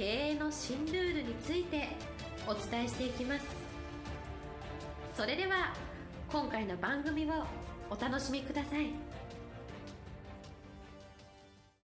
経営の新ルールについてお伝えしていきます。それでは今回の番組をお楽しみください。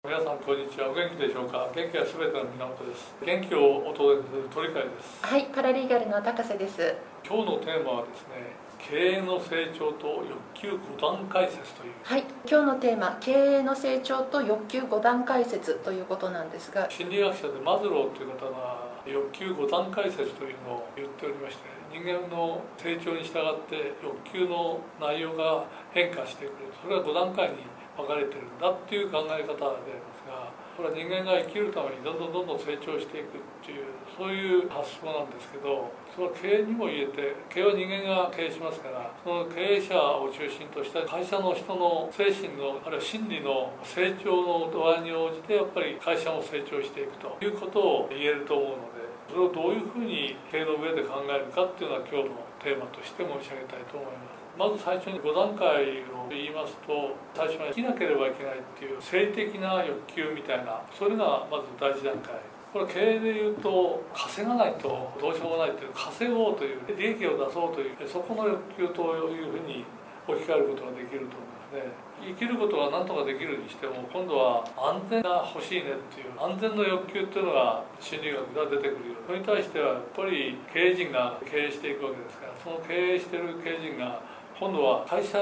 皆さんこんにちは。お元気でしょうか？元気はすべての源です。元気をお届けする鳥飼です。はい、パラリーガルの高瀬です。今日のテーマはですね経営の成長と欲求5段階説という。はい、今日のテーマ、経営の成長と欲求5段階説ということなんですが、心理学者でマズローという方が欲求5段階説というのを言っておりまして人間の成長に従って欲求の内容が変化してくるそれは5段階に分かれてるんだっていう考え方でありますがこれは人間が生きるためにどんどんどんどん成長していくっていうそういう発想なんですけどそれは経営にも言えて経営は人間が経営しますからその経営者を中心とした会社の人の精神のあるいは心理の成長の度合いに応じてやっぱり会社も成長していくということを言えると思うのでそれをどういうふうに経営の上で考えるかっていうのは今日のテーマとして申し上げたいと思います。まず最初に5段階を言いますと最初は生きなければいけないっていう性的な欲求みたいなそれがまず第一段階これ経営で言うと稼がないとどうしようもないという稼ごうという利益を出そうというそこの欲求というふうに置き換えることができると思いますね生きることが何とかできるにしても今度は安全が欲しいねっていう安全の欲求っていうのが心理学が出てくるよ。それに対してはやっぱり経営陣が経営していくわけですからその経営してる経営陣が今度は会社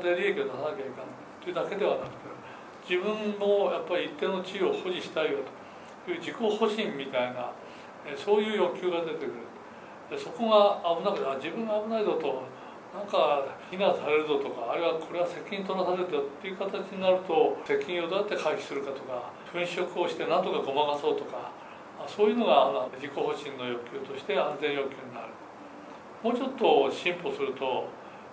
で利益を出さなきゃいかんというだけではなくて自分もやっぱり一定の地位を保持したいよと。いう自己保身みたいなそういう欲求が出てくる。でそこが危なくて自分が危ないぞとなんか非難されるぞとかあるいはこれは責任取らされるぞっていう形になると責任をどうやって回避するかとか粉飾をして何とかごまかそうとかそういうのが自己保身の欲求として安全欲求になる。もうちょっと進歩すると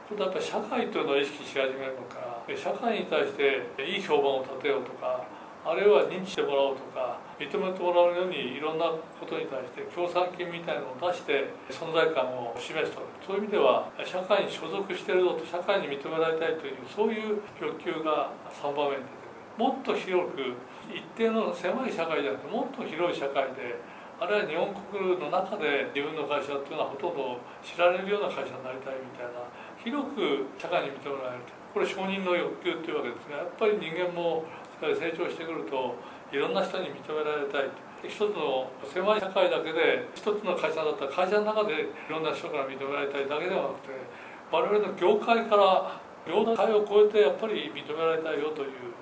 今度やっぱり社会というのを意識し始めるのから社会に対していい評判を立てようとかあるいは認知してもらおうとか認めてもらうようにいろんなことに対して協賛金みたいなのを出して存在感を示すと。そういう意味では社会に所属してるぞと社会に認められたいというそういう欲求が3番目に出てくる。もっと広く一定の狭い社会じゃなくてもっと広い社会であるいは日本国の中で自分の会社っていうのはほとんど知られるような会社になりたいみたいな広く社会に認められる。これ承認の欲求っていうわけですがやっぱり人間もっかり成長してくるといろんな人に認められたい一つの狭い社会だけで一つの会社だったら会社の中でいろんな人から認められたいだけではなくて我々の業界から業界を超えてやっぱり認められたいよという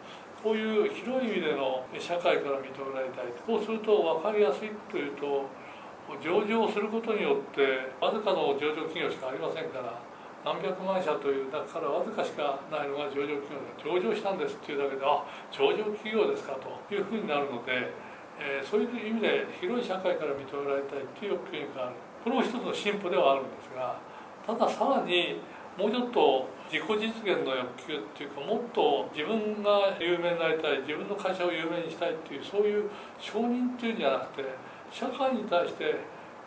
こういう広い意味での社会から認められたいこうすると分かりやすいというと上場することによってわずかの上場企業しかありませんから何百万社という中からわずかしかないのが上場企業で上場したんですっていうだけであ上場企業ですかというふうになるので、えー、そういう意味で広い社会から認められたいという欲求に変わる。これも一つの進歩ではあるんですがたださらにもうちょっと自己実現の欲求っていうかもっと自分が有名になりたい自分の会社を有名にしたいっていうそういう承認っていうんじゃなくて社会に対して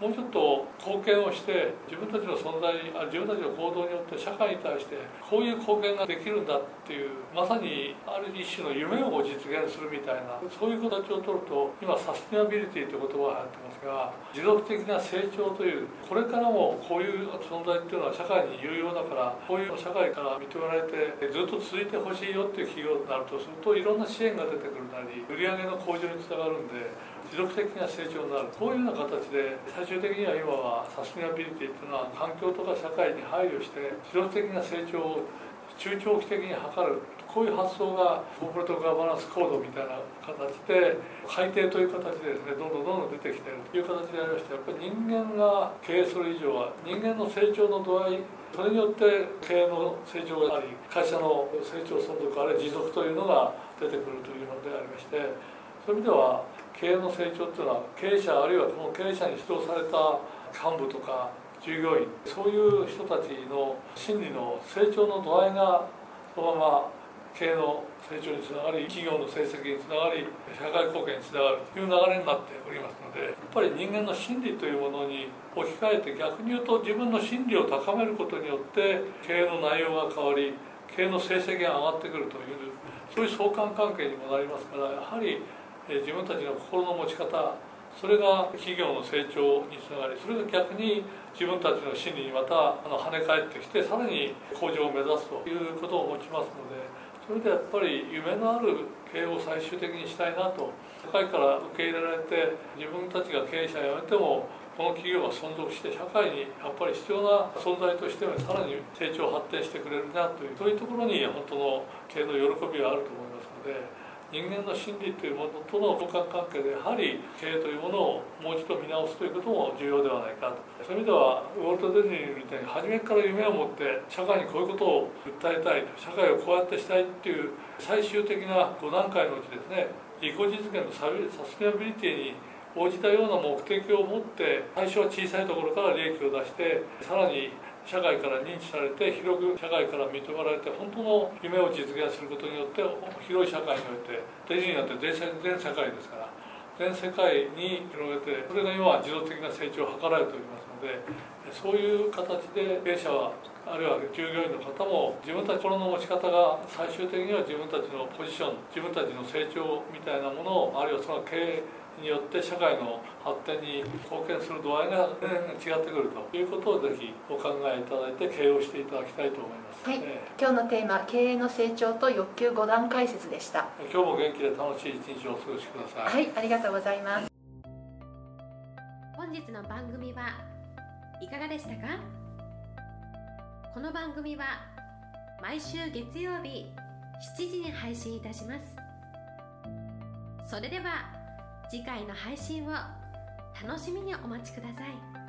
もうちょっと貢献をして自分たちの存在あ自分たちの行動によって社会に対してこういう貢献ができるんだっていうまさにある一種の夢を実現するみたいなそういう形をとると今サステナビリティという言葉が流行ってますが持続的な成長というこれからもこういう存在っていうのは社会に有用だからこういう社会から認められてずっと続いてほしいよっていう企業になるとするといろんな支援が出てくるなり売り上げの向上につながるんで持続的な成長になる。こういうような形で最終的には今はサスティナビリティっていうのは環境とか社会に配慮して持続的な成長を中長期的に図る。こういう発想がコーポレートガバナンスコードみたいな形で改定という形でですねどんどんどんどん出てきているという形でありましてやっぱり人間が経営する以上は人間の成長の度合いそれによって経営の成長があり会社の成長存続あるいは持続というのが出てくるというのでありましてそういう意味では経営の成長っていうのは経営者あるいはこの経営者に指導された幹部とか従業員そういう人たちの心理の成長の度合いがそのまま経営の成長につながり企業の成績につながり社会貢献につながるという流れになっておりますのでやっぱり人間の心理というものに置き換えて逆に言うと自分の心理を高めることによって経営の内容が変わり経営の成績が上がってくるというそういう相関関係にもなりますからやはり自分たちの心の持ち方それが企業の成長につながりそれが逆に自分たちの心理にまた跳ね返ってきてさらに向上を目指すということを持ちますのでそれでやっぱり夢のある経営を最終的にしたいなと社会から受け入れられて自分たちが経営者を辞めてもこの企業が存続して社会にやっぱり必要な存在としてさらに成長発展してくれるなというそういうところに本当の経営の喜びがあると思いますので。人間の心理というものとの相関関係でやはり経営というものをもう一度見直すということも重要ではないかと。そういう意味ではウォルト・ディズニーみたいに初めから夢を持って社会にこういうことを訴えたい社会をこうやってしたいっていう最終的な5段階のうちですね自己実現のサスティナビリティに応じたような目的を持って最初は小さいところから利益を出してさらに社会から認知されて広く社会から認められて本当の夢を実現することによって広い社会においてデジによって全全世界ですから全世界に広げてそれが今は自動的な成長を図られておりますのでそういう形で経営者はあるいは従業員の方も自分たち心の持ち方が最終的には自分たちのポジション自分たちの成長みたいなものをあるいはその経営によって社会の発展に貢献する度合いが違ってくるということをぜひお考えいただいて経営をしていただきたいと思います、はい、今日のテーマ経営の成長と欲求5段解説でした。今日も元気で楽しい一日をお過ごしください。はいありがとうございます。本日の番組はいかがでしたか？この番組は毎週月曜日7時に配信いたします。それでは次回の配信を楽しみにお待ちください。